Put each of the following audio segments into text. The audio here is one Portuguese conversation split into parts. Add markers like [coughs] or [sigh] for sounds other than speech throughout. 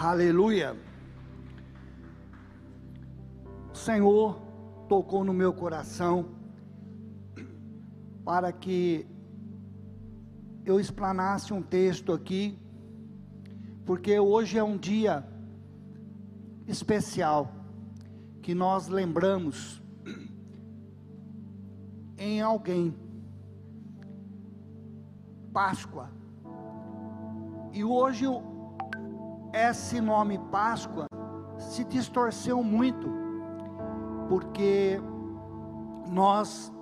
Aleluia. O Senhor tocou no meu coração para que eu explanasse um texto aqui, porque hoje é um dia especial que nós lembramos em alguém. Páscoa. E hoje esse nome Páscoa se distorceu muito, porque nós,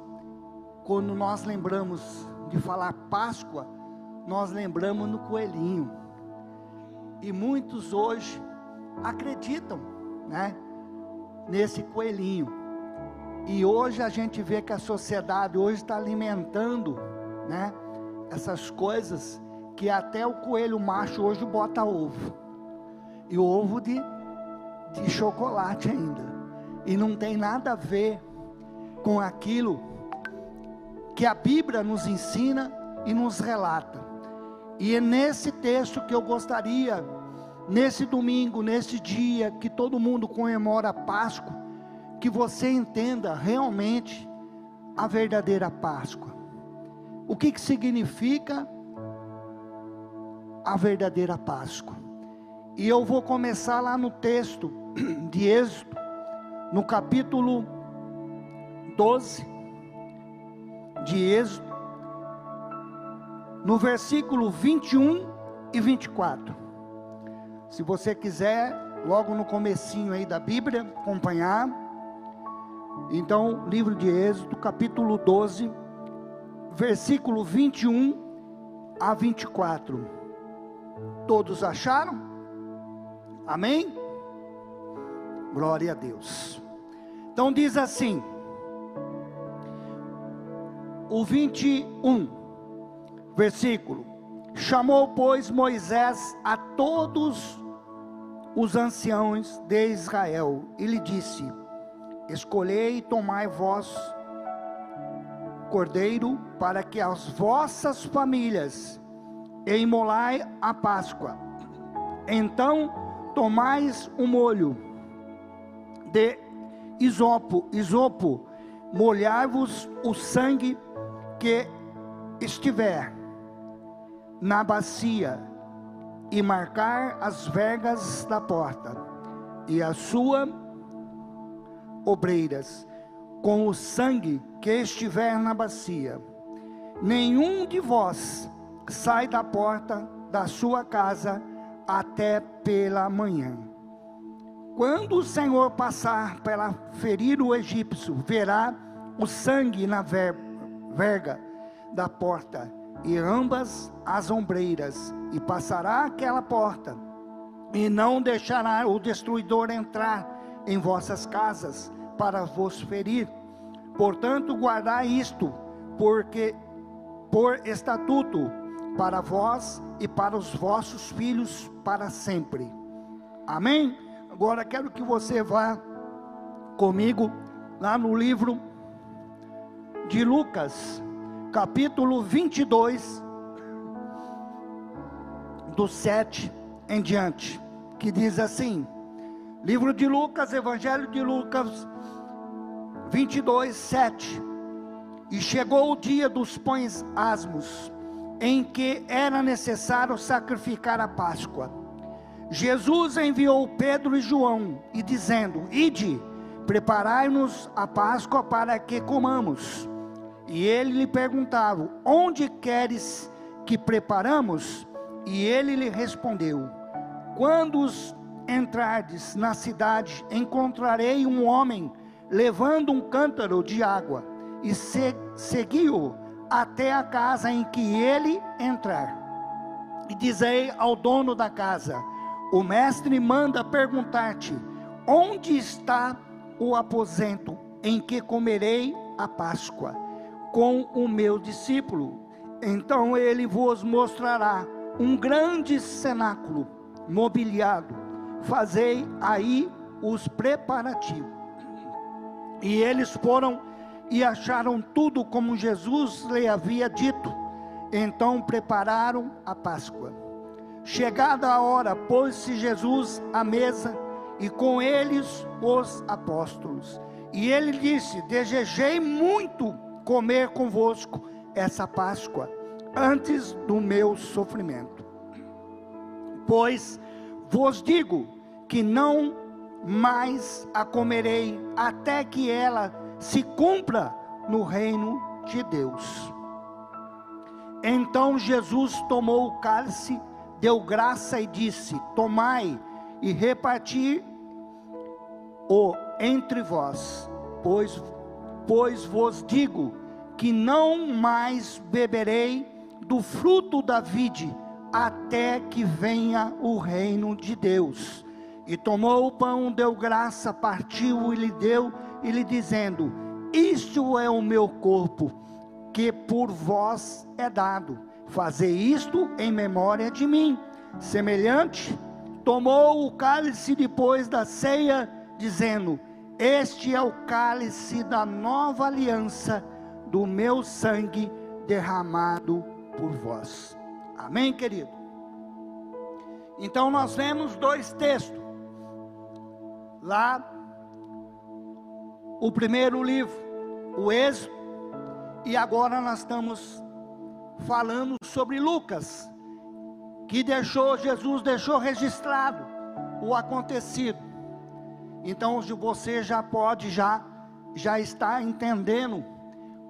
quando nós lembramos de falar Páscoa, nós lembramos no coelhinho. E muitos hoje acreditam, né, nesse coelhinho. E hoje a gente vê que a sociedade hoje está alimentando, né, essas coisas que até o coelho macho hoje bota ovo e ovo de, de chocolate ainda. E não tem nada a ver com aquilo que a Bíblia nos ensina e nos relata. E é nesse texto que eu gostaria, nesse domingo, nesse dia que todo mundo comemora a Páscoa, que você entenda realmente a verdadeira Páscoa. O que, que significa a verdadeira Páscoa? E eu vou começar lá no texto [clears throat] de Êxodo, no capítulo 12 de Êxodo, no versículo 21 e 24. Se você quiser, logo no comecinho aí da Bíblia, acompanhar. Então, livro de Êxodo, capítulo 12, versículo 21 a 24. Todos acharam? Amém? Glória a Deus. Então diz assim, o 21, versículo: Chamou, pois, Moisés a todos os anciãos de Israel e lhe disse: Escolhei e tomai vós cordeiro para que as vossas famílias imolai a Páscoa. Então tomais um molho de isopo, isopo, molhai-vos o sangue que estiver na bacia e marcar as vergas da porta e as suas obreiras com o sangue que estiver na bacia. Nenhum de vós sai da porta da sua casa até pela manhã. Quando o Senhor passar para ferir o egípcio, verá o sangue na verga da porta e ambas as ombreiras, e passará aquela porta, e não deixará o destruidor entrar em vossas casas para vos ferir. Portanto, guardai isto, porque por estatuto para vós e para os vossos filhos para sempre. Amém? Agora quero que você vá comigo lá no livro de Lucas, capítulo 22, do 7 em diante, que diz assim: Livro de Lucas, Evangelho de Lucas 22, 7. E chegou o dia dos pães asmos em que era necessário sacrificar a Páscoa. Jesus enviou Pedro e João e dizendo: Ide, preparai-nos a Páscoa para que comamos. E ele lhe perguntava: Onde queres que preparamos? E ele lhe respondeu: Quando entrardes na cidade, encontrarei um homem levando um cântaro de água, e se, segui-o até a casa em que ele entrar. E dizei ao dono da casa: O mestre manda perguntar-te: Onde está o aposento em que comerei a Páscoa com o meu discípulo? Então ele vos mostrará um grande cenáculo mobiliado. Fazei aí os preparativos. E eles foram e acharam tudo como Jesus lhe havia dito. Então prepararam a Páscoa. Chegada a hora, pôs-se Jesus à mesa e com eles os apóstolos. E ele disse: Desejei muito comer convosco essa Páscoa, antes do meu sofrimento. Pois vos digo que não mais a comerei, até que ela se cumpra no reino de Deus. Então Jesus tomou o cálice, deu graça e disse: Tomai e reparti o entre vós, pois, pois vos digo que não mais beberei do fruto da vide, até que venha o reino de Deus. E tomou o pão, deu graça, partiu e lhe deu, e lhe dizendo: Isto é o meu corpo, que por vós é dado. Fazei isto em memória de mim. Semelhante, tomou o cálice depois da ceia dizendo: Este é o cálice da nova aliança, do meu sangue derramado por vós. Amém, querido? Então nós vemos dois textos. Lá, o primeiro livro, o Êxodo, e agora nós estamos falando sobre Lucas, que deixou, Jesus deixou registrado o acontecido. Então você já pode já já está entendendo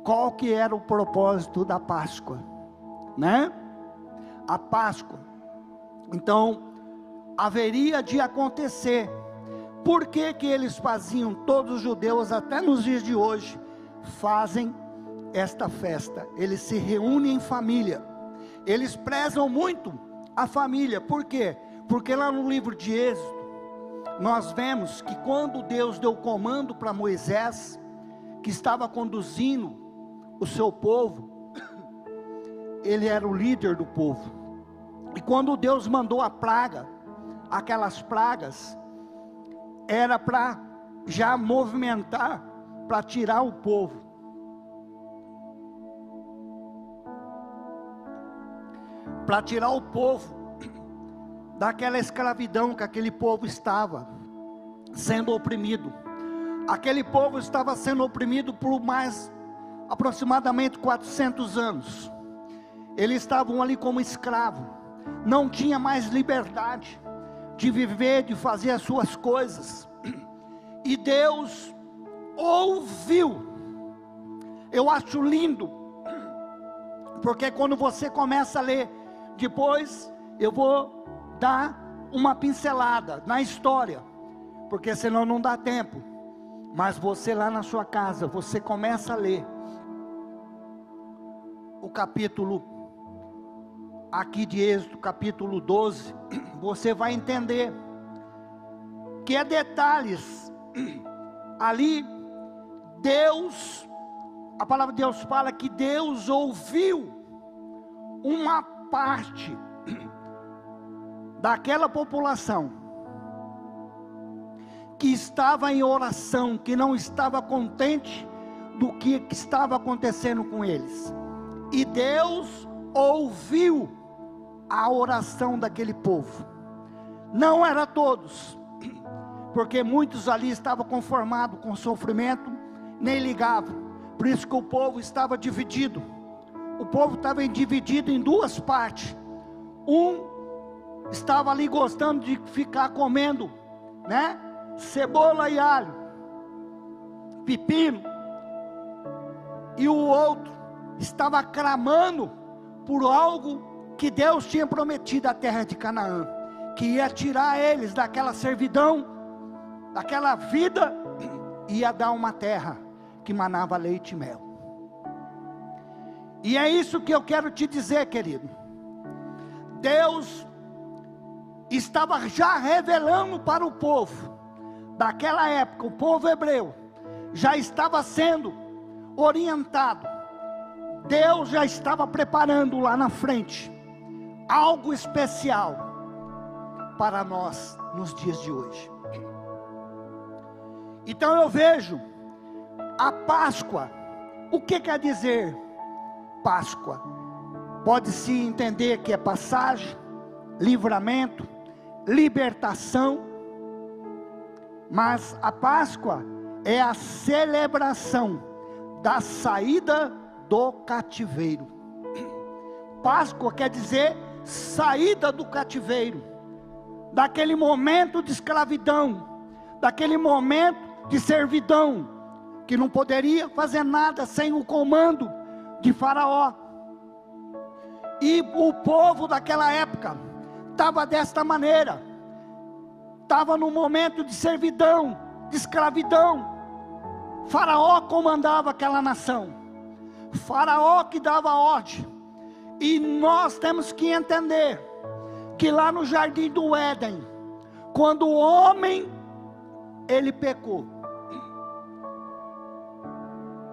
qual que era o propósito da Páscoa, né? A Páscoa. Então haveria de acontecer. Por que que eles faziam? Todos os judeus até nos dias de hoje fazem esta festa. Eles se reúnem em família. Eles prezam muito a família. Por quê? Porque lá no livro de Êxodo nós vemos que quando Deus deu comando para Moisés, que estava conduzindo o seu povo, [coughs] ele era o líder do povo. E quando Deus mandou a praga, aquelas pragas, era para já movimentar, para tirar o povo. Para tirar o povo daquela escravidão que aquele povo estava sendo oprimido. Aquele povo estava sendo oprimido por mais aproximadamente 400 anos. Eles estavam ali como escravos, não tinha mais liberdade de viver, de fazer as suas coisas. E Deus ouviu. Eu acho lindo, porque quando você começa a ler, depois eu vou dar uma pincelada na história, porque senão não dá tempo. Mas você lá na sua casa, você começa a ler o capítulo aqui de Êxodo, capítulo 12, [clears throat] você vai entender que é detalhes [clears throat] ali Deus, a palavra de Deus fala que Deus ouviu uma parte [clears throat] daquela população que estava em oração, que não estava contente do que estava acontecendo com eles. E Deus ouviu a oração daquele povo. Não era todos, porque muitos ali estavam conformados com o sofrimento, nem ligavam. Por isso que o povo estava dividido. O povo estava dividido em duas partes. Um estava ali gostando de ficar comendo, né? Cebola e alho, pepino, e o outro estava clamando por algo que Deus tinha prometido à terra de Canaã, que ia tirar eles daquela servidão, daquela vida, ia dar uma terra que manava leite e mel. E é isso que eu quero te dizer, querido. Deus estava já revelando para o povo, daquela época, o povo hebreu, já estava sendo orientado, Deus já estava preparando lá na frente, algo especial para nós nos dias de hoje. Então eu vejo a Páscoa, o que quer dizer Páscoa? Pode-se entender que é passagem, livramento, libertação. Mas a Páscoa é a celebração da saída do cativeiro. Páscoa quer dizer saída do cativeiro, daquele momento de escravidão, daquele momento de servidão, que não poderia fazer nada sem o comando de Faraó. E o povo daquela época estava desta maneira, estava no momento de servidão, de escravidão. Faraó comandava aquela nação, Faraó que dava ordem, e nós temos que entender que lá no jardim do Éden, quando o homem ele pecou,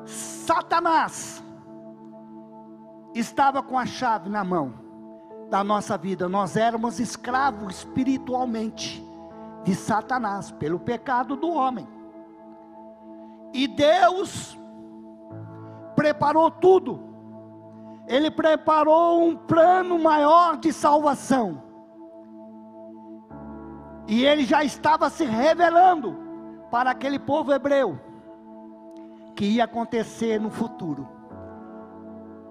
Satanás estava com a chave na mão da nossa vida. Nós éramos escravos espiritualmente de Satanás pelo pecado do homem. E Deus preparou tudo. Ele preparou um plano maior de salvação. E ele já estava se revelando para aquele povo hebreu que ia acontecer no futuro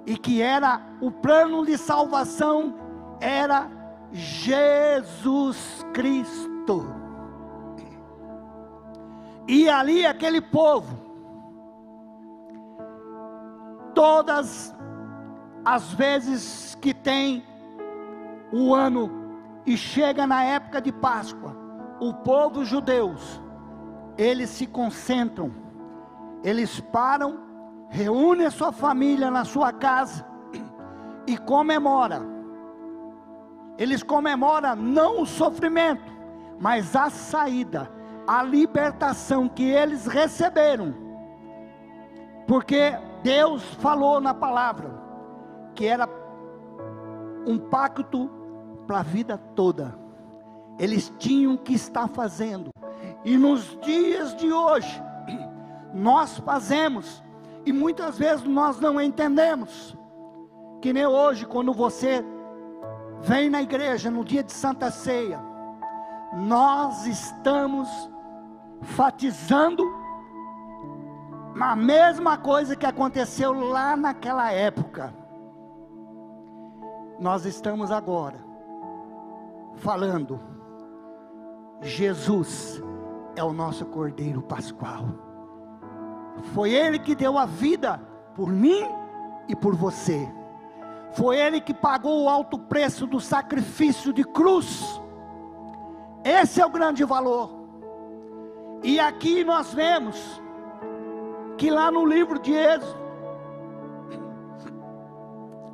e que era o plano de salvação era Jesus Cristo. E ali aquele povo, todas as vezes que tem o ano e chega na época de Páscoa, o povo judeus, eles se concentram, eles param reúne a sua família na sua casa e comemora. Eles comemoram não o sofrimento, mas a saída, a libertação que eles receberam. Porque Deus falou na palavra que era um pacto para a vida toda. Eles tinham que estar fazendo. E nos dias de hoje, [clears throat] nós fazemos e muitas vezes nós não entendemos. Que nem hoje, quando você vem na igreja no dia de Santa Ceia, nós estamos fatizando a mesma coisa que aconteceu lá naquela época. Nós estamos agora falando, Jesus é o nosso Cordeiro Pascual. Foi Ele que deu a vida por mim e por você. Foi Ele que pagou o alto preço do sacrifício de cruz. Esse é o grande valor. E aqui nós vemos que lá no livro de Êxodo,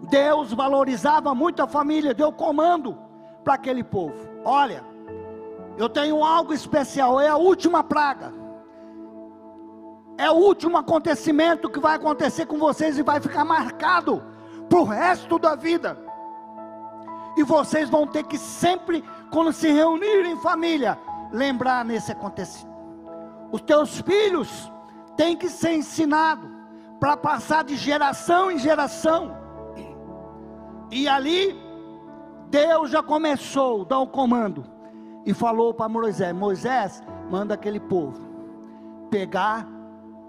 Deus valorizava muito a família, deu comando para aquele povo. Olha, eu tenho algo especial, é a última praga. É o último acontecimento que vai acontecer com vocês e vai ficar marcado para o resto da vida. E vocês vão ter que sempre, quando se reunirem em família, lembrar nesse acontecimento. Os teus filhos têm que ser ensinados para passar de geração em geração. E ali, Deus já começou a dar o comando e falou para Moisés: Moisés, manda aquele povo pegar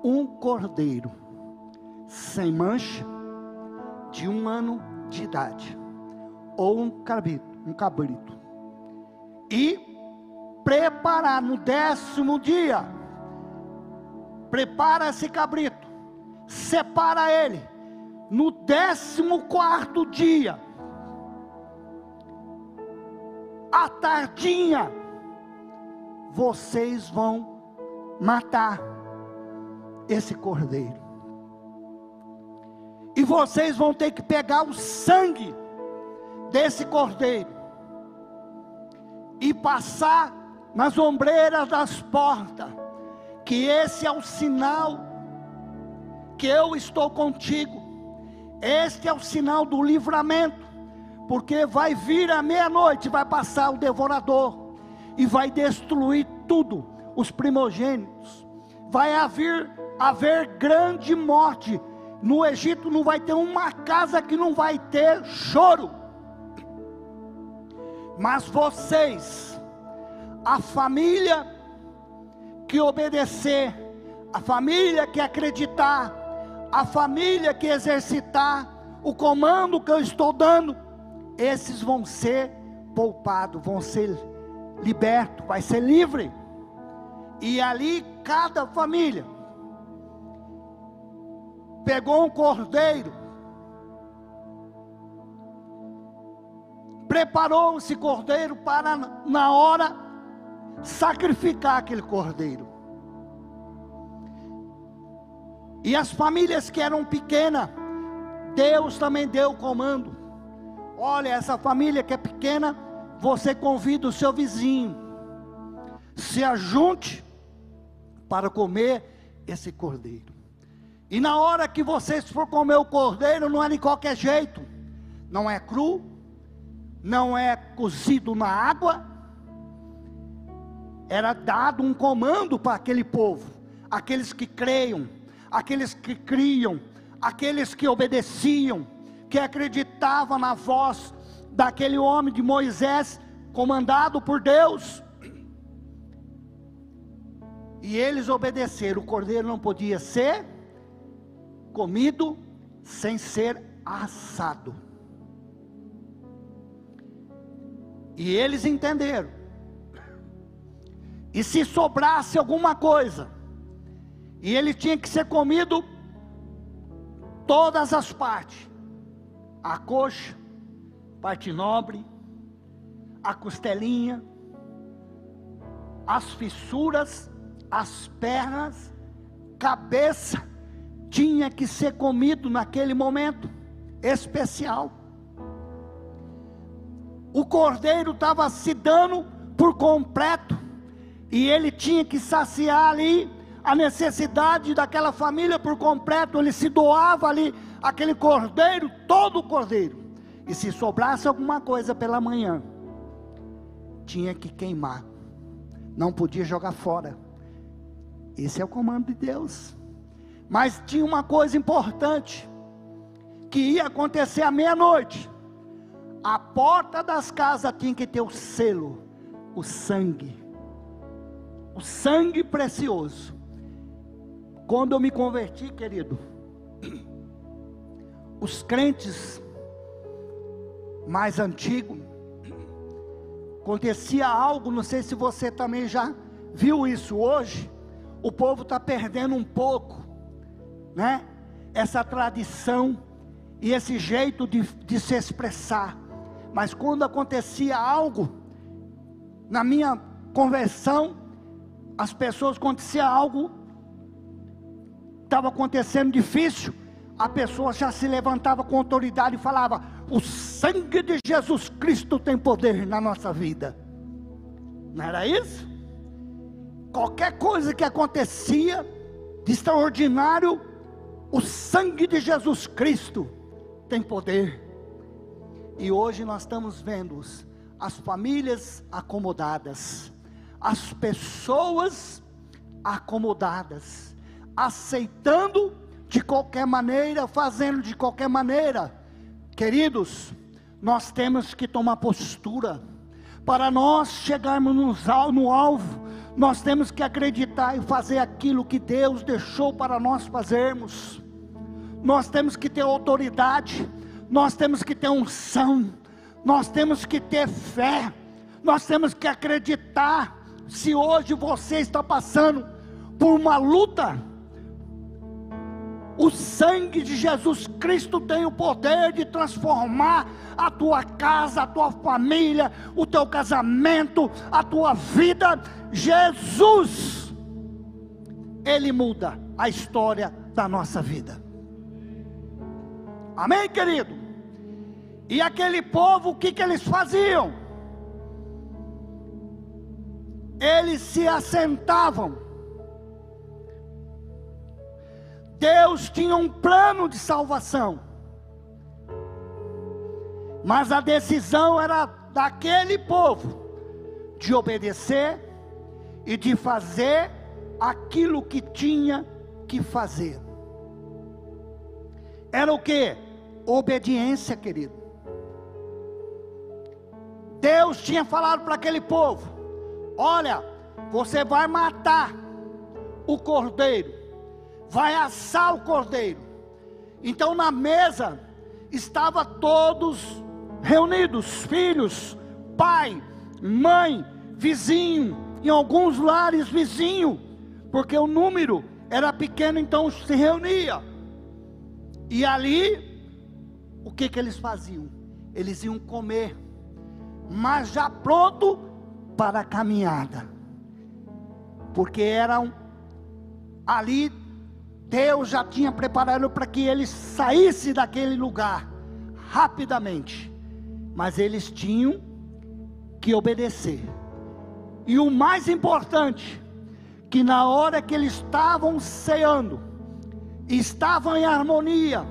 um cordeiro sem mancha, de um ano de idade, ou um cabrito, um cabrito, e preparar no décimo dia, prepara esse cabrito, separa ele, no décimo quarto dia, à tardinha, vocês vão matar esse cordeiro. E vocês vão ter que pegar o sangue desse cordeiro e passar nas ombreiras das portas, que esse é o sinal que eu estou contigo. Este é o sinal do livramento, porque vai vir a meia-noite, vai passar o devorador e vai destruir tudo, os primogênitos. Vai haver haver grande morte. No Egito não vai ter uma casa que não vai ter choro. Mas vocês, a família que obedecer, a família que acreditar, a família que exercitar o comando que eu estou dando, esses vão ser poupados, vão ser libertos, vai ser livre. E ali cada família pegou um cordeiro, preparou esse cordeiro para na hora sacrificar aquele cordeiro. E as famílias que eram pequenas, Deus também deu o comando. Olha, essa família que é pequena, você convida o seu vizinho, se ajunte para comer esse cordeiro. E na hora que vocês for comer o cordeiro, não é de qualquer jeito, não é cru, não é cozido na água, era dado um comando para aquele povo, aqueles que creiam, aqueles que criam, aqueles que obedeciam, que acreditavam na voz daquele homem de Moisés, comandado por Deus. E eles obedeceram, o cordeiro não podia ser comido sem ser assado. E eles entenderam. E se sobrasse alguma coisa, e ele tinha que ser comido todas as partes: a coxa, parte nobre, a costelinha, as fissuras, as pernas, cabeça, tinha que ser comido naquele momento especial. O cordeiro estava se dando por completo, e ele tinha que saciar ali a necessidade daquela família por completo, ele se doava ali, aquele cordeiro, todo o cordeiro, e se sobrasse alguma coisa pela manhã, tinha que queimar, não podia jogar fora. Esse é o comando de Deus. Mas tinha uma coisa importante que ia acontecer à meia-noite. A porta das casas tinha que ter o selo, o sangue. O sangue precioso. Quando eu me converti, querido, os crentes mais antigos, acontecia algo, não sei se você também já viu isso hoje, o povo está perdendo um pouco né? Essa tradição e esse jeito de, de se expressar. Mas quando acontecia algo, na minha conversão, as pessoas acontecia algo, estava acontecendo difícil, a pessoa já se levantava com autoridade e falava: O sangue de Jesus Cristo tem poder na nossa vida. Não era isso? Qualquer coisa que acontecia de extraordinário, o sangue de Jesus Cristo tem poder. E hoje nós estamos vendo as famílias acomodadas, as pessoas acomodadas, aceitando de qualquer maneira, fazendo de qualquer maneira. Queridos, nós temos que tomar postura para nós chegarmos no alvo nós temos que acreditar e fazer aquilo que Deus deixou para nós fazermos. Nós temos que ter autoridade, nós temos que ter unção, nós temos que ter fé, nós temos que acreditar. Se hoje você está passando por uma luta, o sangue de Jesus Cristo tem o poder de transformar a tua casa, a tua família, o teu casamento, a tua vida. Jesus, Ele muda a história da nossa vida. Amém, querido? E aquele povo, o que, que eles faziam? Eles se assentavam Deus tinha um plano de salvação, mas a decisão era daquele povo de obedecer e de fazer aquilo que tinha que fazer. Era o que? Obediência, querido. Deus tinha falado para aquele povo: Olha, você vai matar o cordeiro, vai assar o cordeiro. Então na mesa estava todos reunidos, filhos, pai, mãe, vizinho, em alguns lares vizinho, porque o número era pequeno, então se reunia. E ali, o que que eles faziam? Eles iam comer, mas já pronto para a caminhada, porque eram ali Deus já tinha preparado para que eles saíssem daquele lugar rapidamente, mas eles tinham que obedecer. E o mais importante, que na hora que eles estavam ceando, estavam em harmonia,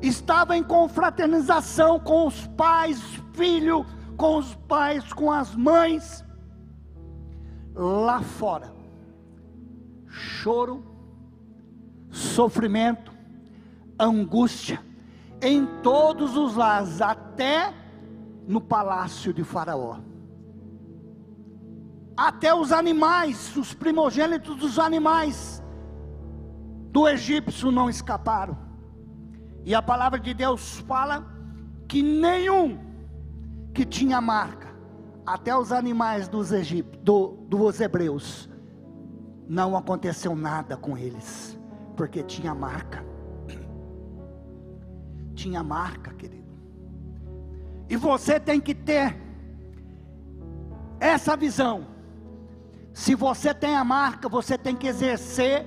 estavam em confraternização com os pais, filho, com os pais, com as mães, lá fora, choro, sofrimento, angústia, em todos os lares, até no palácio de Faraó. Até os animais, os primogênitos dos animais do egípcio não escaparam. E a palavra de Deus fala que nenhum que tinha marca, até os animais dos, egípcios, do, dos hebreus, não aconteceu nada com eles, porque tinha marca. Tinha marca, querido. E você tem que ter essa visão. Se você tem a marca, você tem que exercer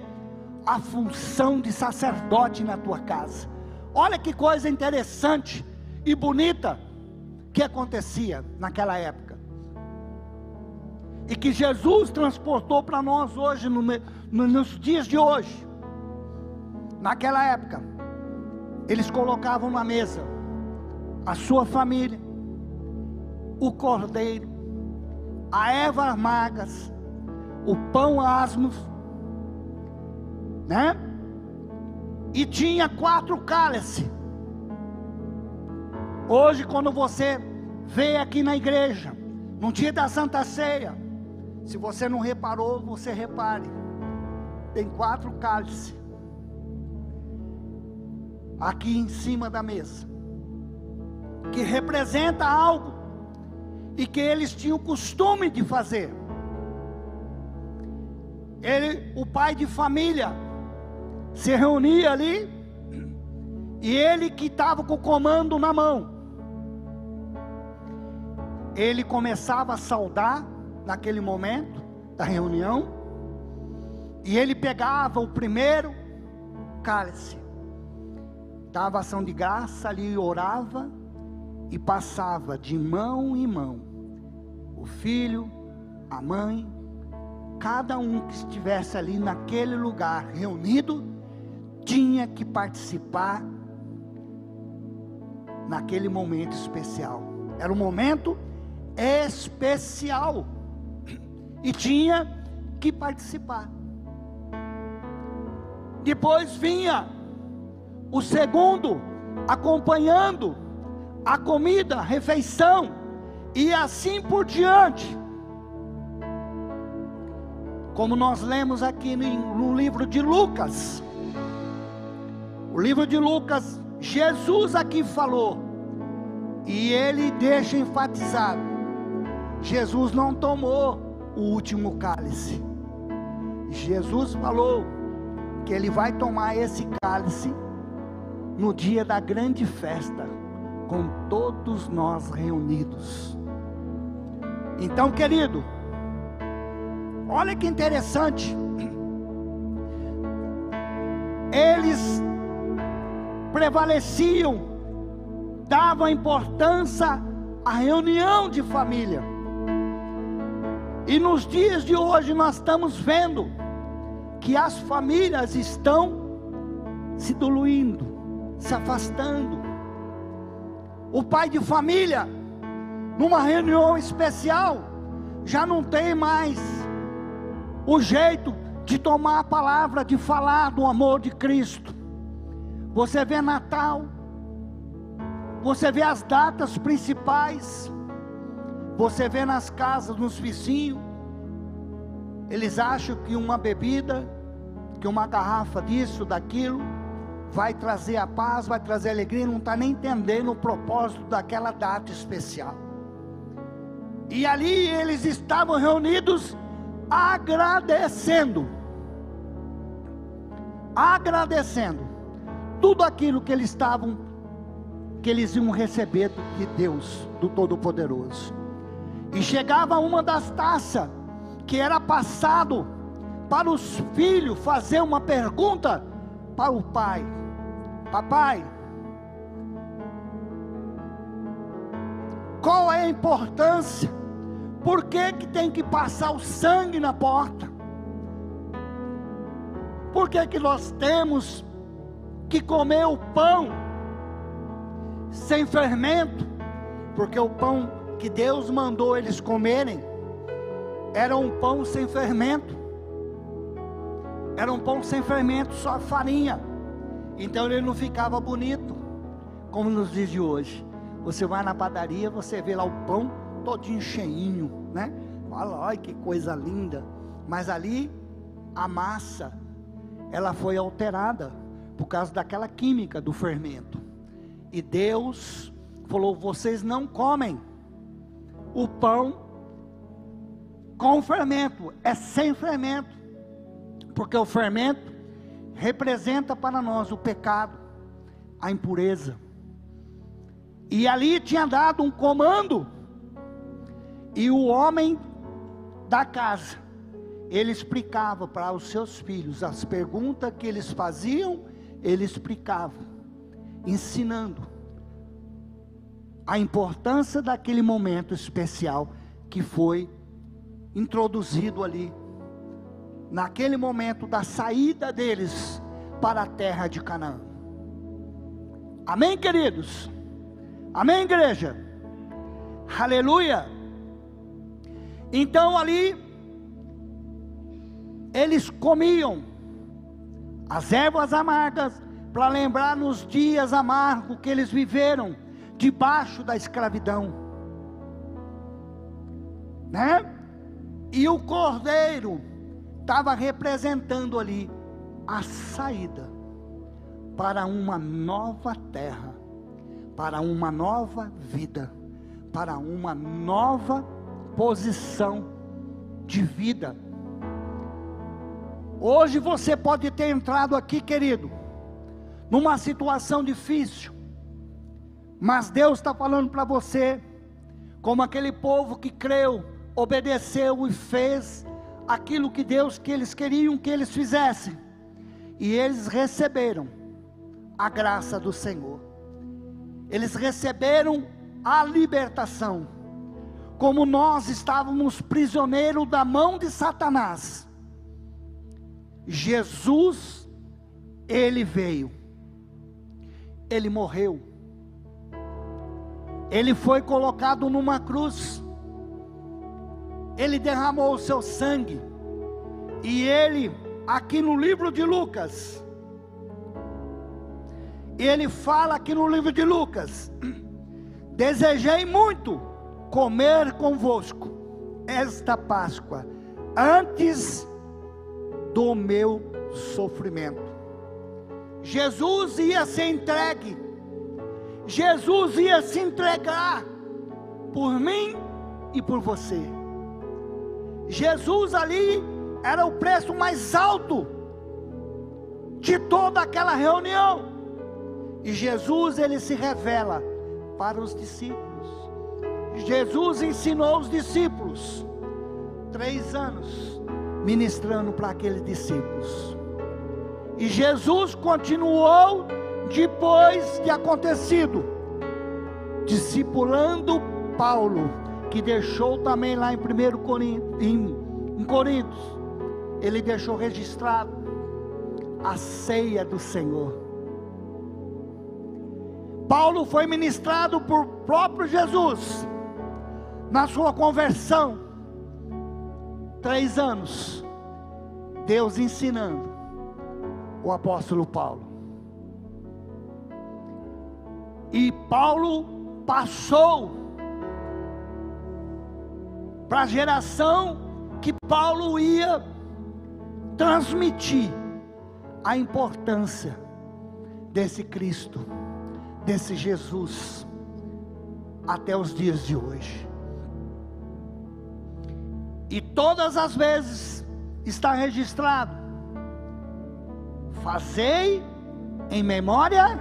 a função de sacerdote na tua casa. Olha que coisa interessante e bonita que acontecia naquela época. E que Jesus transportou para nós hoje, no, no, nos dias de hoje. Naquela época, eles colocavam na mesa a sua família, o cordeiro, a ervas magas, o pão asmos, né? E tinha quatro cálices. Hoje, quando você veio aqui na igreja, no dia da Santa Ceia, se você não reparou, você repare. Tem quatro cálices aqui em cima da mesa, que representa algo e que eles tinham costume de fazer. Ele, o pai de família, se reunia ali e ele que estava com o comando na mão ele começava a saudar naquele momento da reunião, e ele pegava o primeiro cálice, dava ação de graça ali, orava e passava de mão em mão, o filho, a mãe, cada um que estivesse ali naquele lugar reunido, tinha que participar naquele momento especial. Era um momento especial e tinha que participar. Depois vinha o segundo, acompanhando a comida, a refeição, e assim por diante. Como nós lemos aqui no, livro de Lucas, o livro de Lucas, Jesus aqui falou, e ele deixa enfatizado Jesus não tomou o último cálice. Jesus falou que ele vai tomar esse cálice no dia da grande festa, com todos nós reunidos. Então, querido, olha que interessante. Eles prevaleciam, davam importância à reunião de família. E nos dias de hoje nós estamos vendo que as famílias estão se diluindo, se afastando. O pai de família, numa reunião especial, já não tem mais o jeito de tomar a palavra, de falar do amor de Cristo. Você vê Natal, você vê as datas principais, Você vê nas casas, nos vizinhos, eles acham que uma bebida, que uma garrafa disso, daquilo, vai trazer a paz, vai trazer alegria, não está nem entendendo o propósito daquela data especial. E ali eles estavam reunidos agradecendo, agradecendo tudo aquilo que eles estavam, que eles iam receber de Deus, do Todo-Poderoso. E chegava uma das taças que era passado para os filhos fazer uma pergunta para o pai: Papai, qual é a importância? Por que, que tem que passar o sangue na porta? Por que, que nós temos que comer o pão sem fermento? Porque o pão que Deus mandou eles comerem era um pão sem fermento. Era um pão sem fermento, só farinha. Então ele não ficava bonito, como nos dias de hoje. Você vai na padaria, você vê lá o pão todinho cheinho, né? Fala, olha que coisa linda. Mas ali a massa, ela foi alterada por causa daquela química do fermento. E Deus falou: vocês não comem o pão com fermento, é sem fermento, porque o fermento representa para nós o pecado, a impureza. E ali tinha dado um comando, e o homem da casa, ele explicava para os seus filhos as perguntas que eles faziam, ele explicava, ensinando a importância daquele momento especial que foi introduzido ali, naquele momento da saída deles para a terra de Canaã. Amém, queridos? Amém, igreja? Aleluia! Então ali, eles comiam as ervas amargas, para lembrar nos dias amargos que eles viveram debaixo da escravidão, né? E o cordeiro estava representando ali a saída para uma nova terra, para uma nova vida, para uma nova posição de vida. Hoje você pode ter entrado aqui, querido, numa situação difícil, mas Deus está falando para você, como aquele povo que creu, obedeceu e fez aquilo que Deus que eles queriam que eles fizessem. E eles receberam a graça do Senhor. Eles receberam a libertação. Como nós estávamos prisioneiros da mão de Satanás. Jesus ele veio. Ele morreu. Ele foi colocado numa cruz ele derramou o seu sangue, e ele, aqui no livro de Lucas, ele fala aqui no livro de Lucas: [clears throat] Desejei muito comer convosco esta Páscoa, antes do meu sofrimento. Jesus ia ser entregue, Jesus ia se entregar por mim e por você. Jesus ali era o preço mais alto de toda aquela reunião. E Jesus ele se revela para os discípulos. Jesus ensinou os discípulos três anos ministrando para aqueles discípulos. E Jesus continuou depois de acontecido, discipulando Paulo que deixou também lá em 1 Coríntios, em, em Coríntios, ele deixou registrado a ceia do Senhor. Paulo foi ministrado por próprio Jesus na sua conversão. Três anos, Deus ensinando o apóstolo Paulo. E Paulo passou para a geração que Paulo ia transmitir a importância desse Cristo, desse Jesus, até os dias de hoje. E todas as vezes está registrado: fazei em memória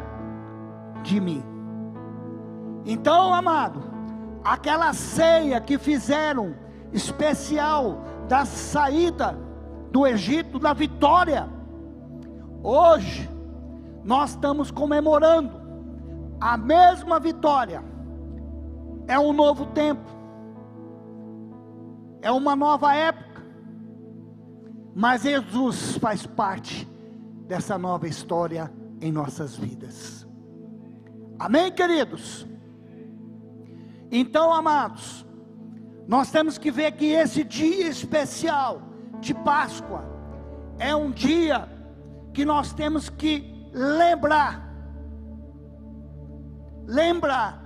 de mim. Então, amado, aquela ceia que fizeram especial da saída do Egito, da vitória, hoje nós estamos comemorando a mesma vitória. É um novo tempo, é uma nova época, mas Jesus faz parte dessa nova história em nossas vidas. Amém, queridos? Então, amados, nós temos que ver que esse dia especial de Páscoa é um dia que nós temos que lembrar, lembrar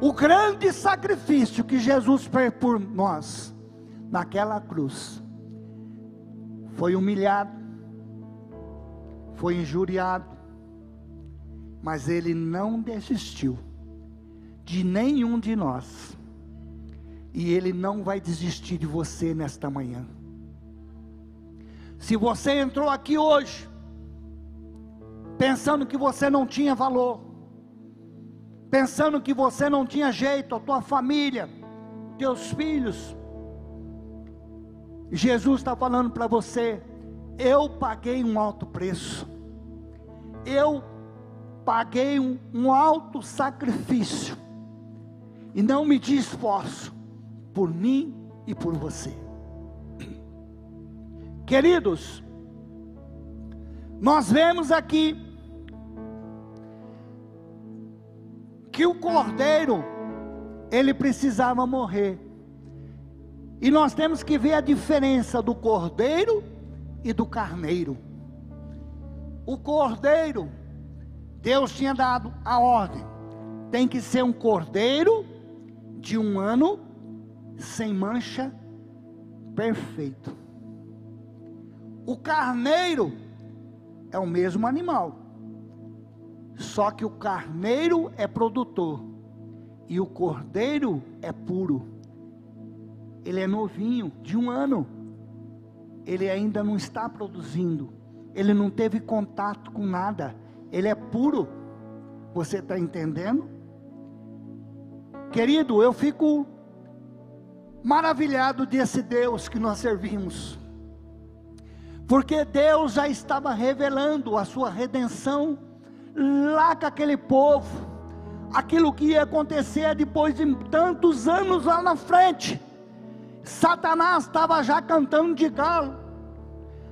o grande sacrifício que Jesus fez por nós naquela cruz. Foi humilhado, foi injuriado, mas ele não desistiu de nenhum de nós. E ele não vai desistir de você nesta manhã. Se você entrou aqui hoje pensando que você não tinha valor, pensando que você não tinha jeito, a tua família, teus filhos, Jesus está falando para você: eu paguei um alto preço, eu paguei um, um alto sacrifício, e não me esforço por mim e por você. [clears throat] Queridos, nós vemos aqui que o cordeiro ele precisava morrer. E nós temos que ver a diferença do cordeiro e do carneiro. O cordeiro, Deus tinha dado a ordem, tem que ser um cordeiro de um ano, sem mancha, perfeito. O carneiro é o mesmo animal, só que o carneiro é produtor e o cordeiro é puro. Ele é novinho, de um ano ele ainda não está produzindo, ele não teve contato com nada, ele é puro. Você está entendendo? Querido, eu fico maravilhado desse Deus que nós servimos, porque Deus já estava revelando a sua redenção lá com aquele povo, aquilo que ia acontecer depois de tantos anos lá na frente. Satanás estava já cantando de galo,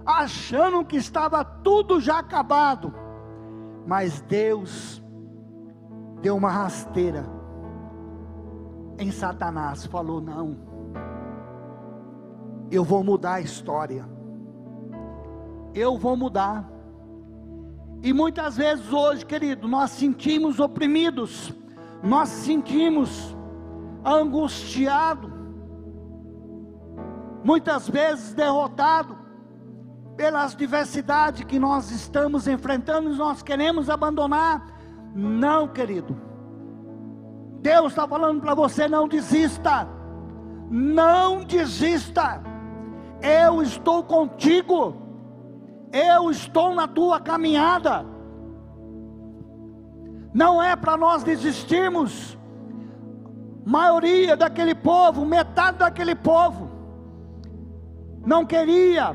achando que estava tudo já acabado, mas Deus deu uma rasteira em Satanás, falou: Não, eu vou mudar a história, eu vou mudar. E muitas vezes hoje, querido, nós sentimos oprimidos, nós sentimos angustiados, muitas vezes derrotado pelas diversidades que nós estamos enfrentando, nós queremos abandonar. Não, querido. Deus está falando para você: não desista, não desista. Eu estou contigo, eu estou na tua caminhada. Não é para nós desistirmos. Maioria daquele povo, metade daquele povo, não queria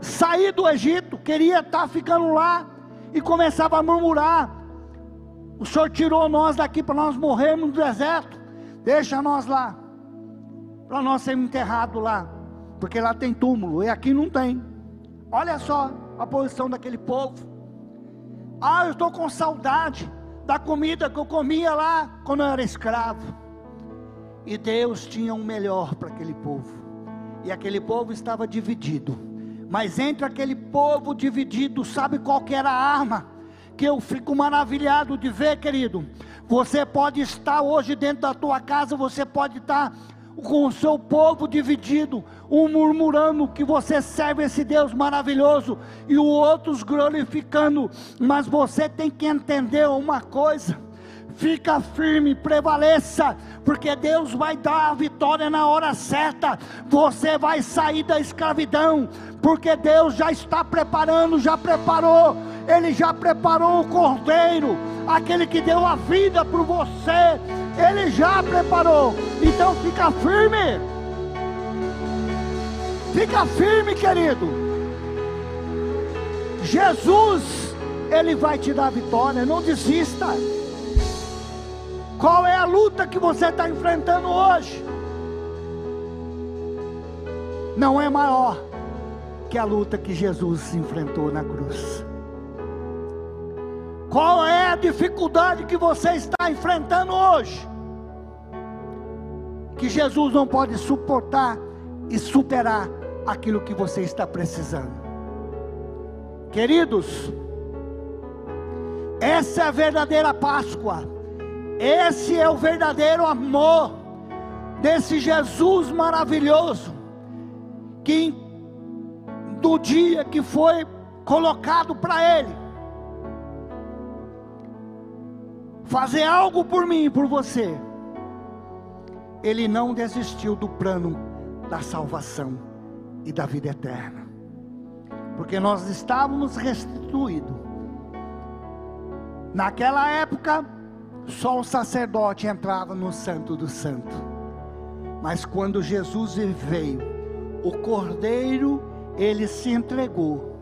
sair do Egito, queria estar tá ficando lá e começava a murmurar. O Senhor tirou nós daqui para nós morrermos no deserto. Deixa nós lá, para nós sermos enterrados lá, porque lá tem túmulo e aqui não tem. Olha só a posição daquele povo. Ah, eu estou com saudade da comida que eu comia lá quando eu era escravo. E Deus tinha um melhor para aquele povo e aquele povo estava dividido. Mas entre aquele povo dividido, sabe qual que era a arma? Que eu fico maravilhado de ver, querido. Você pode estar hoje dentro da tua casa, você pode estar com o seu povo dividido, um murmurando que você serve esse Deus maravilhoso e o outros glorificando, mas você tem que entender uma coisa fica firme, prevaleça, porque Deus vai dar a vitória na hora certa. Você vai sair da escravidão, porque Deus já está preparando, já preparou, Ele já preparou o cordeiro, aquele que deu a vida por você, Ele já preparou. Então fica firme, fica firme, querido. Jesus, Ele vai te dar a vitória, não desista. Qual é a luta que você está enfrentando hoje? Não é maior que a luta que Jesus enfrentou na cruz. Qual é a dificuldade que você está enfrentando hoje? Que Jesus não pode suportar e superar aquilo que você está precisando. Queridos, essa é a verdadeira Páscoa. Esse é o verdadeiro amor desse Jesus maravilhoso, que do dia que foi colocado para Ele, fazer algo por mim e por você, Ele não desistiu do plano da salvação e da vida eterna, porque nós estávamos restituídos. Naquela época, só o sacerdote entrava no Santo do Santo. Mas quando Jesus veio, o Cordeiro, ele se entregou.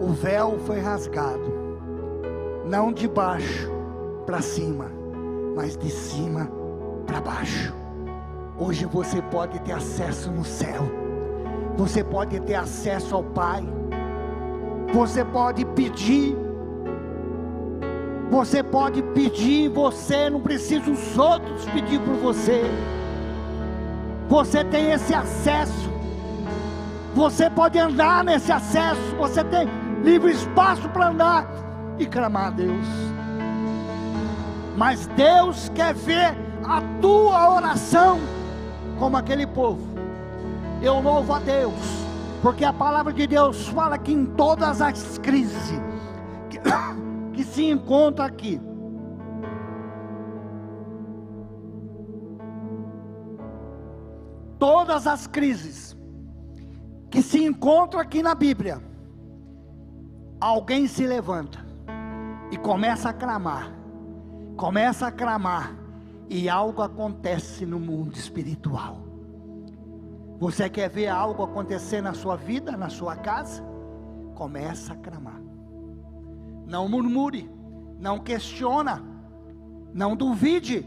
O véu foi rasgado, não de baixo para cima, mas de cima para baixo. Hoje você pode ter acesso no céu. Você pode ter acesso ao Pai. Você pode pedir você pode pedir, você não precisa os outros pedir por você. Você tem esse acesso. Você pode andar nesse acesso. Você tem livre espaço para andar e clamar a Deus. Mas Deus quer ver a tua oração como aquele povo. Eu louvo a Deus, porque a palavra de Deus fala que em todas as crises, que se encontra aqui. Todas as crises que se encontram aqui na Bíblia, alguém se levanta e começa a clamar, começa a clamar, e algo acontece no mundo espiritual. Você quer ver algo acontecer na sua vida, na sua casa? Começa a clamar. Não murmure, não questiona, não duvide,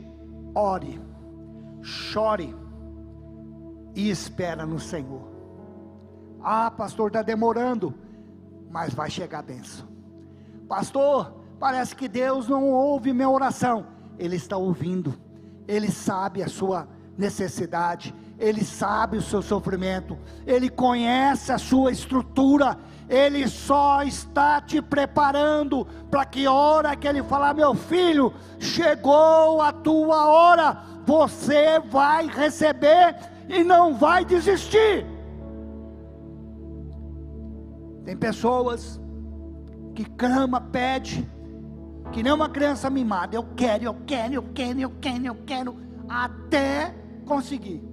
ore, chore e espera no Senhor. Ah, pastor, está demorando, mas vai chegar a benção. Pastor, parece que Deus não ouve minha oração. Ele está ouvindo, Ele sabe a sua necessidade, Ele sabe o seu sofrimento, Ele conhece a sua estrutura, ele só está te preparando para que hora que Ele falar, meu filho, chegou a tua hora, você vai receber e não vai desistir. Tem pessoas que clama, pede, que nem uma criança mimada, eu quero, eu quero, eu quero, eu quero, eu quero, até conseguir.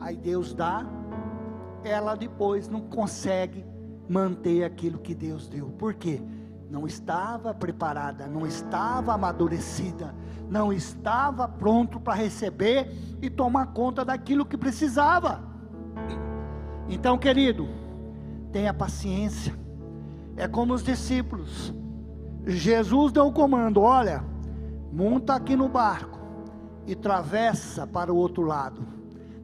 Aí Deus dá, ela depois não consegue manter aquilo que Deus deu. Por quê? Não estava preparada, não estava amadurecida, não estava pronto para receber e tomar conta daquilo que precisava. Então, querido, tenha paciência. É como os discípulos. Jesus deu o comando: olha, monta aqui no barco e travessa para o outro lado.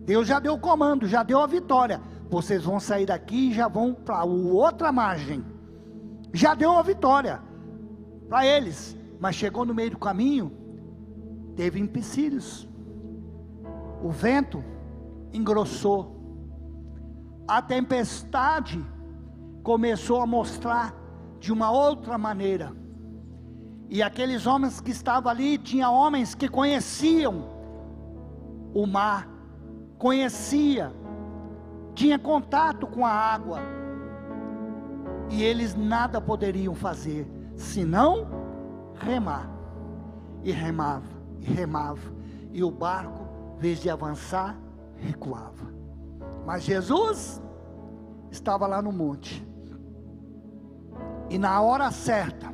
Deus já deu o comando, já deu a vitória vocês vão sair daqui e já vão para outra margem. Já deu uma vitória para eles, mas chegou no meio do caminho, teve empecilhos. O vento engrossou. A tempestade começou a mostrar de uma outra maneira. E aqueles homens que estavam ali, tinha homens que conheciam o mar, conhecia, tinha contato com a água, e eles nada poderiam fazer senão remar. E remava, e remava, e o barco, em vez de avançar, recuava. Mas Jesus estava lá no monte. E na hora certa,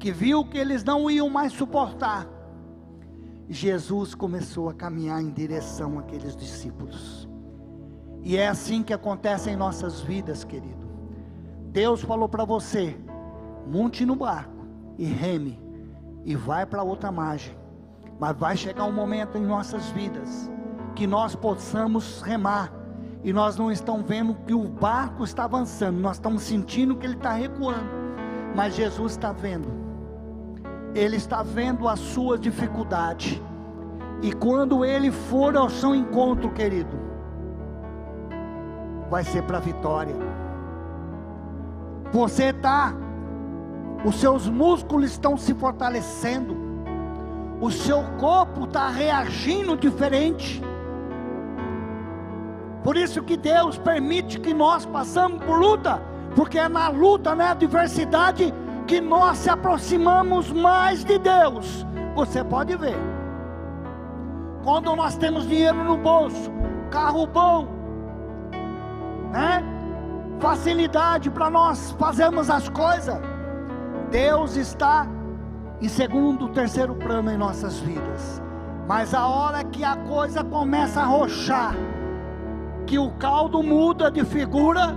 que viu que eles não iam mais suportar, Jesus começou a caminhar em direção àqueles discípulos. E é assim que acontece em nossas vidas, querido. Deus falou para você: monte no barco e reme, e vai para outra margem. Mas vai chegar um momento em nossas vidas que nós possamos remar e nós não estamos vendo que o barco está avançando, nós estamos sentindo que ele está recuando, mas Jesus está vendo, ele está vendo a sua dificuldade, e quando ele for ao seu encontro, querido, vai ser para a vitória. Você está, os seus músculos estão se fortalecendo, o seu corpo está reagindo diferente. Por isso que Deus permite que nós passamos por luta, porque é na luta, na adversidade, que nós se aproximamos mais de Deus. Você pode ver. Quando nós temos dinheiro no bolso, carro bom, né? Facilidade para nós fazermos as coisas. Deus está em segundo, terceiro plano em nossas vidas. Mas a hora que a coisa começa a rochar, que o caldo muda de figura,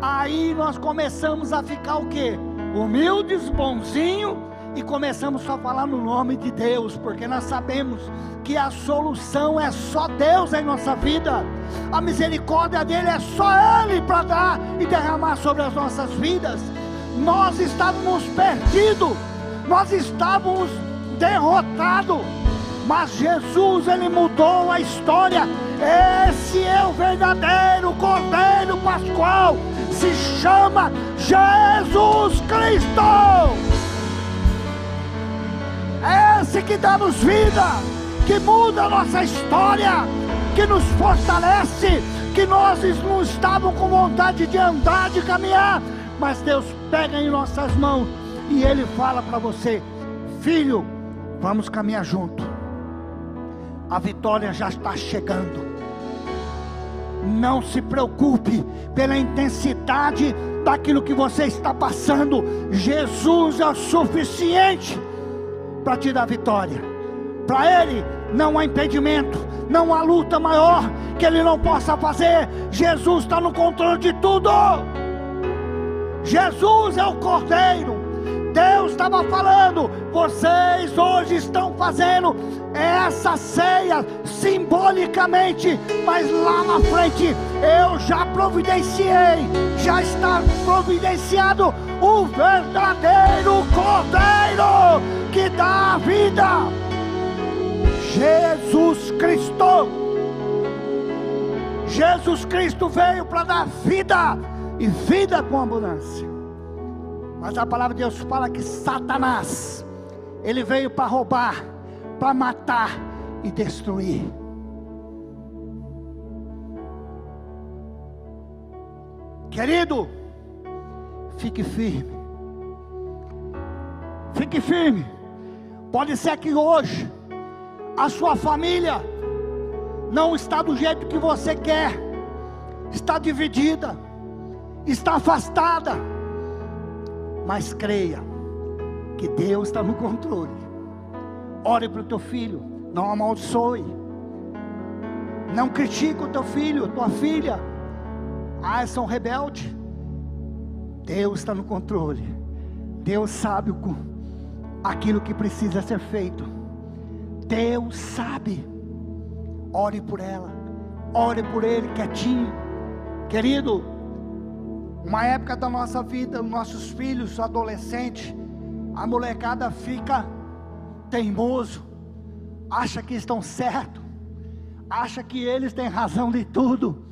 aí nós começamos a ficar o quê? Humildes, bonzinho e começamos só a falar no nome de Deus, porque nós sabemos que a solução é só Deus em nossa vida. A misericórdia dele é só ele para dar e derramar sobre as nossas vidas. Nós estávamos perdidos, nós estávamos derrotados mas Jesus ele mudou a história. Esse é o verdadeiro Cordeiro Pascual. Se chama Jesus Cristo. Esse que dá-nos vida, que muda a nossa história, que nos fortalece, que nós não estávamos com vontade de andar, de caminhar, mas Deus pega em nossas mãos e Ele fala para você, filho, vamos caminhar junto a vitória já está chegando. Não se preocupe pela intensidade daquilo que você está passando. Jesus é o suficiente para te dar vitória. Para Ele não há impedimento, não há luta maior que Ele não possa fazer. Jesus está no controle de tudo. Jesus é o Cordeiro. Deus estava falando, vocês hoje estão fazendo essa ceia simbolicamente, mas lá na frente eu já providenciei, já está providenciado o verdadeiro Cordeiro que dá a vida. Jesus Cristo. Jesus Cristo veio para dar vida e vida com abundância. Mas a palavra de Deus fala que Satanás, ele veio para roubar, para matar e destruir. Querido, fique firme. Fique firme. Pode ser que hoje a sua família não está do jeito que você quer, está dividida, está afastada mas creia que Deus está no controle. Ore para o teu filho, não amaldiçoe. Não critique o teu filho, tua filha. Ah, são rebeldes. Deus está no controle. Deus sabe o, aquilo que precisa ser feito. Deus sabe. Ore por ela. Ore por ele quietinho. Querido, uma época da nossa vida, nossos filhos, adolescentes, a molecada fica teimoso, acha que estão certo, acha que eles têm razão de tudo,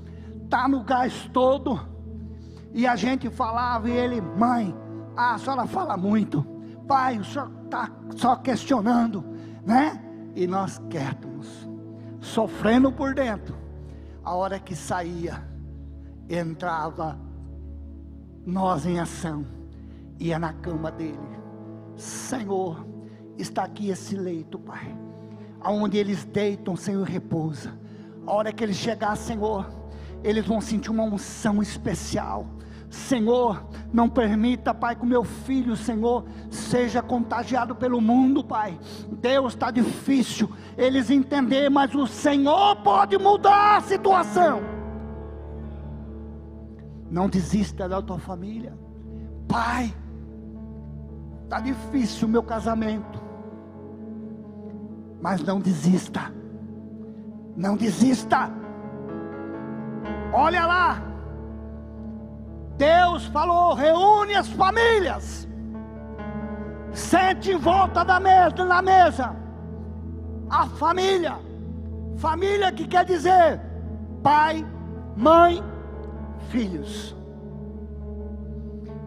tá no gás todo. E a gente falava e ele, mãe, ah, a senhora fala muito, pai, o senhor está só questionando, né? E nós quietos, sofrendo por dentro. A hora que saía, entrava nós em ação, ia na cama dele. Senhor, está aqui esse leito, Pai, aonde eles deitam, Senhor, repousa. A hora que eles chegar, Senhor, eles vão sentir uma unção especial. Senhor, não permita, Pai, que o meu filho, Senhor, seja contagiado pelo mundo, Pai. Deus está difícil eles entender, mas o Senhor pode mudar a situação. Não desista da tua família, Pai. Está difícil o meu casamento, mas não desista, não desista. Olha lá, Deus falou: reúne as famílias, sente em volta da mesa, na mesa, a família, família que quer dizer pai, mãe, filhos.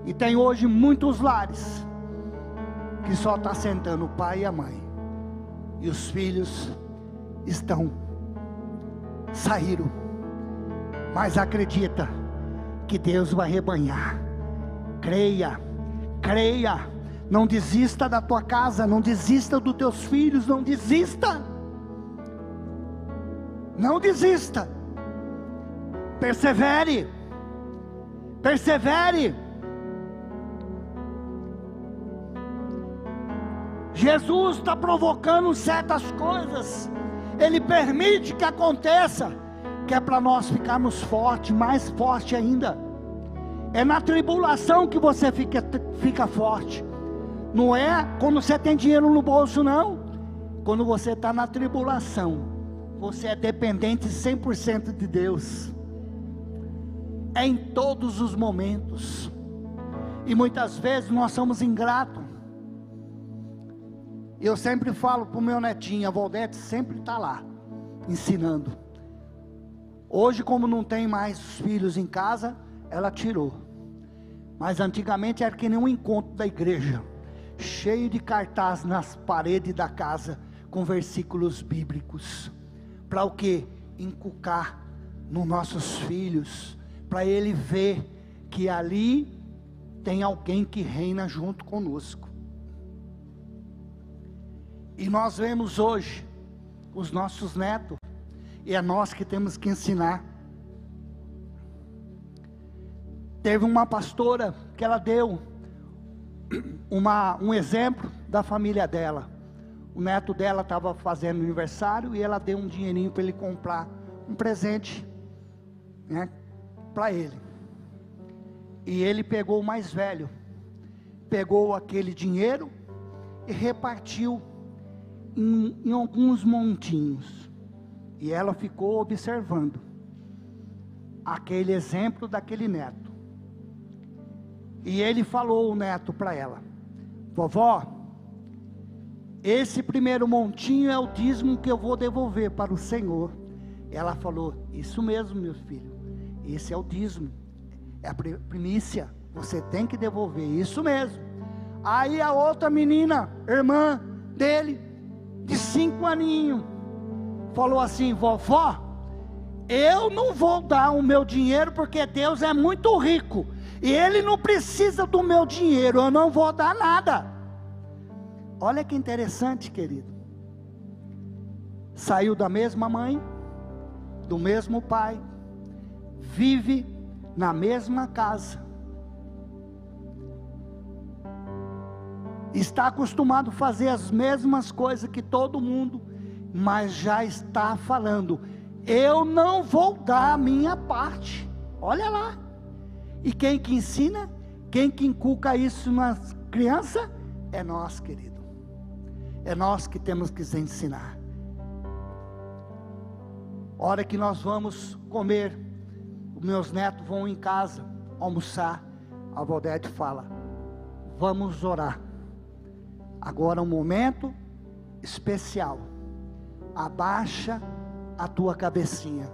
E tem hoje muitos lares que só está sentando o pai e a mãe, e os filhos estão saíram, mas acredita que Deus vai rebanhar. Creia, creia. Não desista da tua casa, não desista dos teus filhos, não desista. Não desista. Persevere. Persevere. Jesus está provocando certas coisas. Ele permite que aconteça que é para nós ficarmos fortes, mais forte ainda. É na tribulação que você fica, fica forte. Não é quando você tem dinheiro no bolso, não. Quando você está na tribulação, você é dependente 100% de Deus. É em todos os momentos. E muitas vezes nós somos ingratos. Eu sempre falo para o meu netinho, a Valdete sempre está lá, ensinando. Hoje, como não tem mais filhos em casa, ela tirou. Mas antigamente era que nem um encontro da igreja, cheio de cartaz nas paredes da casa com versículos bíblicos. Para o que? Inculcar nos nossos filhos, para ele ver que ali tem alguém que reina junto conosco. E nós vemos hoje os nossos netos e é nós que temos que ensinar. Teve uma pastora que ela deu uma, um exemplo da família dela. O neto dela estava fazendo aniversário e ela deu um dinheirinho para ele comprar um presente né, para ele. E ele pegou o mais velho, pegou aquele dinheiro e repartiu em, em alguns montinhos. E ela ficou observando aquele exemplo daquele neto. E ele falou o neto para ela: Vovó, esse primeiro montinho é o dízimo que eu vou devolver para o Senhor. Ela falou: Isso mesmo, meu filho. Esse é o dízimo. É a primícia. Você tem que devolver. Isso mesmo. Aí a outra menina, irmã dele, de cinco aninhos, falou assim: vovó, eu não vou dar o meu dinheiro porque Deus é muito rico e Ele não precisa do meu dinheiro, eu não vou dar nada. Olha que interessante, querido. Saiu da mesma mãe, do mesmo pai, vive na mesma casa, está acostumado a fazer as mesmas coisas que todo mundo mas já está falando: eu não vou dar a minha parte. Olha lá. E quem que ensina? Quem que inculca isso nas crianças? É nós, querido. É nós que temos que ensinar. Hora que nós vamos comer, meus netos vão em casa almoçar. A Valdete fala: Vamos orar. Agora é um momento especial abaixa a tua cabecinha.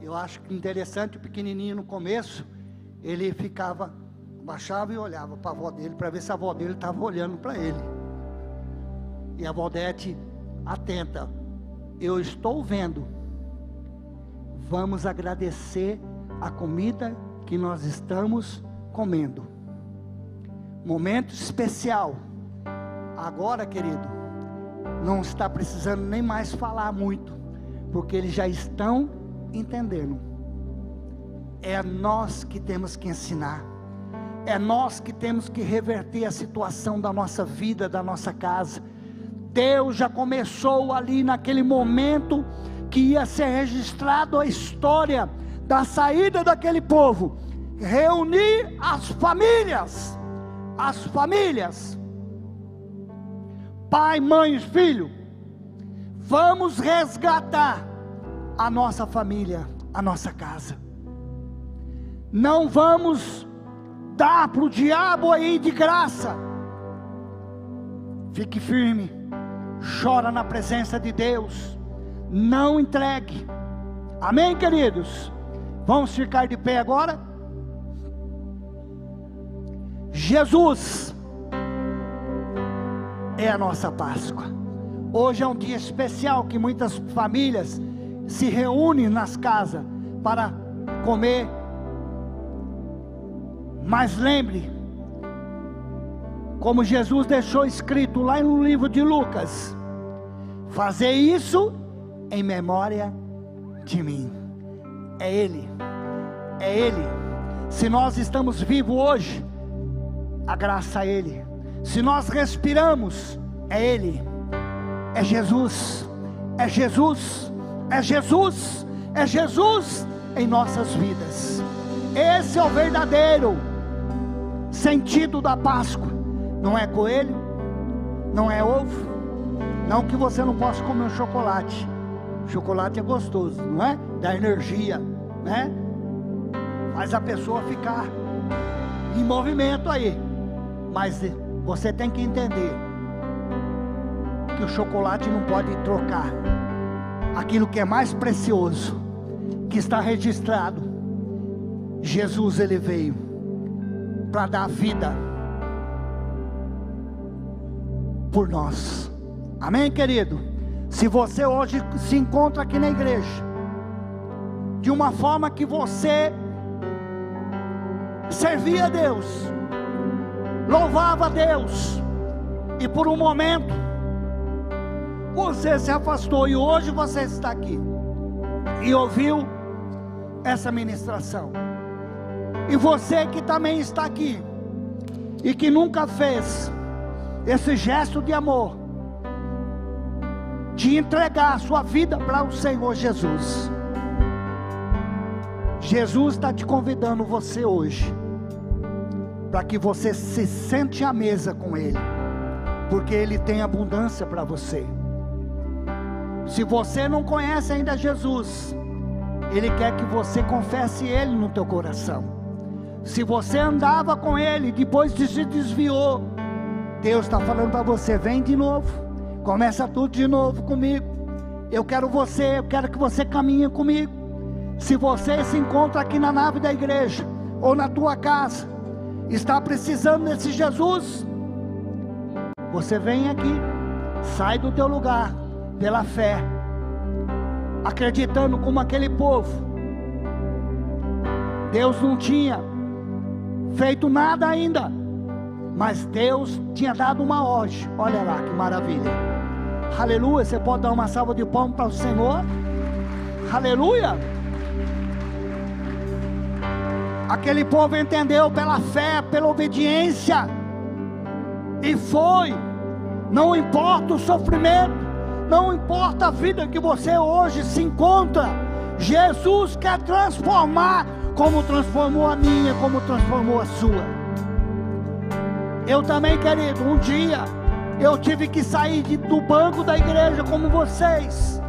Eu acho interessante o pequenininho no começo, ele ficava, baixava e olhava para a avó dele, para ver se a avó dele estava olhando para ele. E a Valdete, atenta, eu estou vendo vamos agradecer a comida que nós estamos comendo. Momento especial. Agora, querido, não está precisando nem mais falar muito, porque eles já estão entendendo. É nós que temos que ensinar. É nós que temos que reverter a situação da nossa vida, da nossa casa. Deus já começou ali naquele momento que ia ser registrado a história da saída daquele povo, reunir as famílias, as famílias, pai, mãe, filho, vamos resgatar a nossa família, a nossa casa. Não vamos dar para o diabo aí de graça. Fique firme, chora na presença de Deus, não entregue. Amém, queridos? Vamos ficar de pé agora? Jesus é a nossa Páscoa. Hoje é um dia especial que muitas famílias se reúnem nas casas para comer. Mas lembre, como Jesus deixou escrito lá no livro de Lucas, fazer isso em memória de mim. É Ele, é Ele. Se nós estamos vivos hoje, a graça a Ele. Se nós respiramos, é Ele, é Jesus, é Jesus, é Jesus, é Jesus em nossas vidas. Esse é o verdadeiro sentido da Páscoa. Não é coelho, não é ovo, não que você não possa comer um chocolate. Chocolate é gostoso, não é? Dá energia, né? Faz a pessoa ficar em movimento aí. Mas você tem que entender que o chocolate não pode trocar aquilo que é mais precioso, que está registrado. Jesus ele veio para dar vida por nós. Amém, querido? Se você hoje se encontra aqui na igreja, de uma forma que você servia a Deus, louvava a Deus, e por um momento você se afastou e hoje você está aqui e ouviu essa ministração. E você que também está aqui e que nunca fez esse gesto de amor, de entregar a sua vida para o Senhor Jesus. Jesus está te convidando você hoje para que você se sente à mesa com Ele, porque Ele tem abundância para você. Se você não conhece ainda Jesus, Ele quer que você confesse Ele no teu coração. Se você andava com Ele, depois de se desviou, Deus está falando para você: vem de novo, começa tudo de novo comigo. Eu quero você, eu quero que você caminhe comigo. Se você se encontra aqui na nave da igreja ou na tua casa, está precisando desse Jesus, você vem aqui, sai do teu lugar pela fé, acreditando como aquele povo. Deus não tinha feito nada ainda, mas Deus tinha dado uma ordem. Olha lá que maravilha. Aleluia. Você pode dar uma salva de palmas para o Senhor. Aleluia. Aquele povo entendeu pela fé, pela obediência, e foi. Não importa o sofrimento, não importa a vida que você hoje se encontra, Jesus quer transformar, como transformou a minha, como transformou a sua. Eu também, querido, um dia eu tive que sair de, do banco da igreja como vocês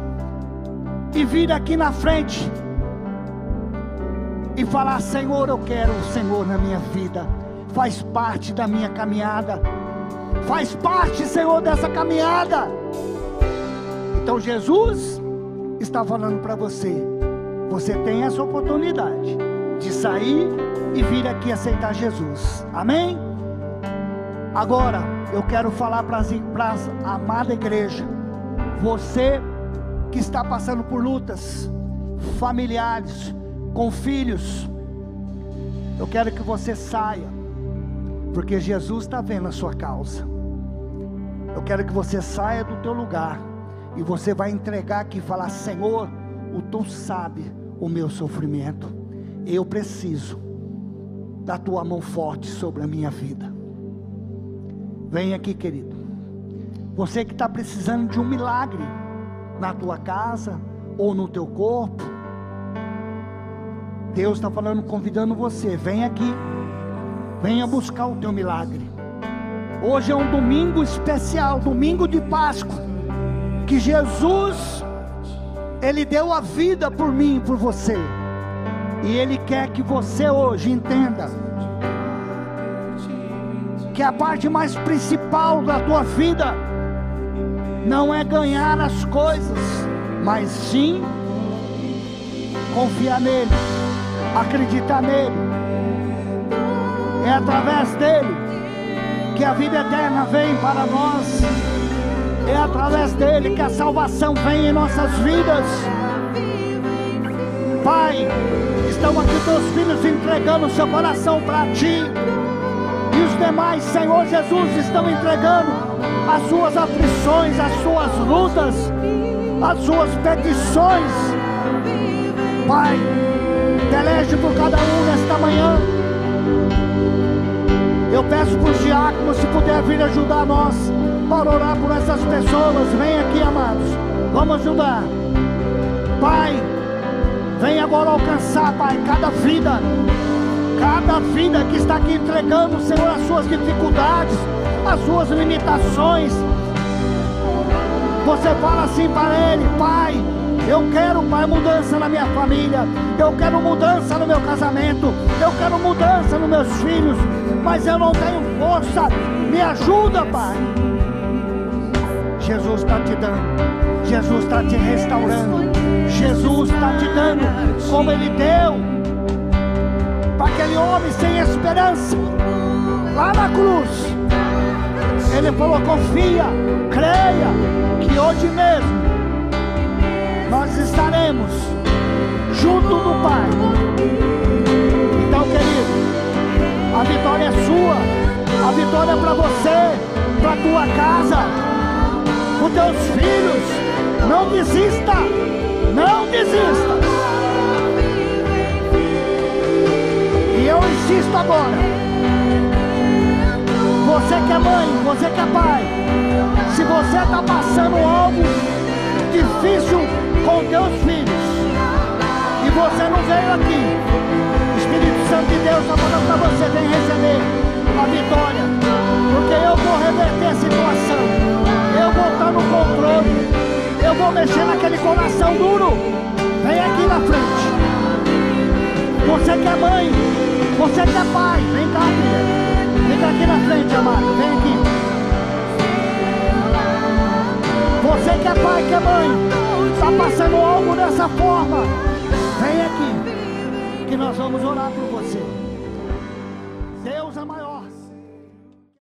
e vir aqui na frente e falar: Senhor, eu quero o Senhor na minha vida, faz parte da minha caminhada, faz parte, Senhor, dessa caminhada. Então Jesus está falando para você: você tem essa oportunidade de sair e vir aqui aceitar Jesus, amém? Agora, eu quero falar para a amada igreja, você que está passando por lutas, familiares, com filhos. Eu quero que você saia, porque Jesus está vendo a sua causa. Eu quero que você saia do teu lugar e você vai entregar aqui e falar: Senhor, o tu sabe o meu sofrimento. Eu preciso da tua mão forte sobre a minha vida. Vem aqui, querido. Você que está precisando de um milagre na tua casa ou no teu corpo. Deus está falando, convidando você. Vem aqui. Venha buscar o teu milagre. Hoje é um domingo especial, domingo de Páscoa, que Jesus ele deu a vida por mim e por você. E ele quer que você hoje entenda que a parte mais principal da tua vida não é ganhar as coisas, mas sim confiar nele, acreditar nele. É através dele que a vida eterna vem para nós. É através dele que a salvação vem em nossas vidas. Pai, estão aqui teus filhos entregando o seu coração para ti. Demais, Senhor Jesus, estão entregando as suas aflições, as suas lutas, as suas petições. Pai, delege por cada um nesta manhã. Eu peço para os diáconos, se puder vir ajudar nós, para orar por essas pessoas. Vem aqui, amados. Vamos ajudar. Pai, vem agora alcançar, Pai, cada vida. Cada vida que está aqui entregando, Senhor, as suas dificuldades, as suas limitações. Você fala assim para ele, Pai, eu quero, Pai, mudança na minha família. Eu quero mudança no meu casamento. Eu quero mudança nos meus filhos. Mas eu não tenho força. Me ajuda, Pai. Jesus está te dando. Jesus está te restaurando. Jesus está te dando como Ele deu aquele homem sem esperança lá na cruz. Ele falou: confia, creia que hoje mesmo nós estaremos junto do Pai. Então, querido, a vitória é sua, a vitória é para você, para tua casa, para teus filhos. Não desista, não desista. Insisto agora. Você que é mãe, você que é pai, se você está passando algo difícil com teus filhos e você não veio aqui, Espírito Santo de Deus está falando para você, vem receber a vitória, porque eu vou reverter a situação, eu vou estar no controle, eu vou mexer naquele coração duro. Vem aqui na frente. Você que é mãe, você que é pai, vem cá, filha. Vem aqui na frente, amado, vem aqui. Você que é pai, que é mãe, está passando algo dessa forma, vem aqui, que nós vamos orar por você.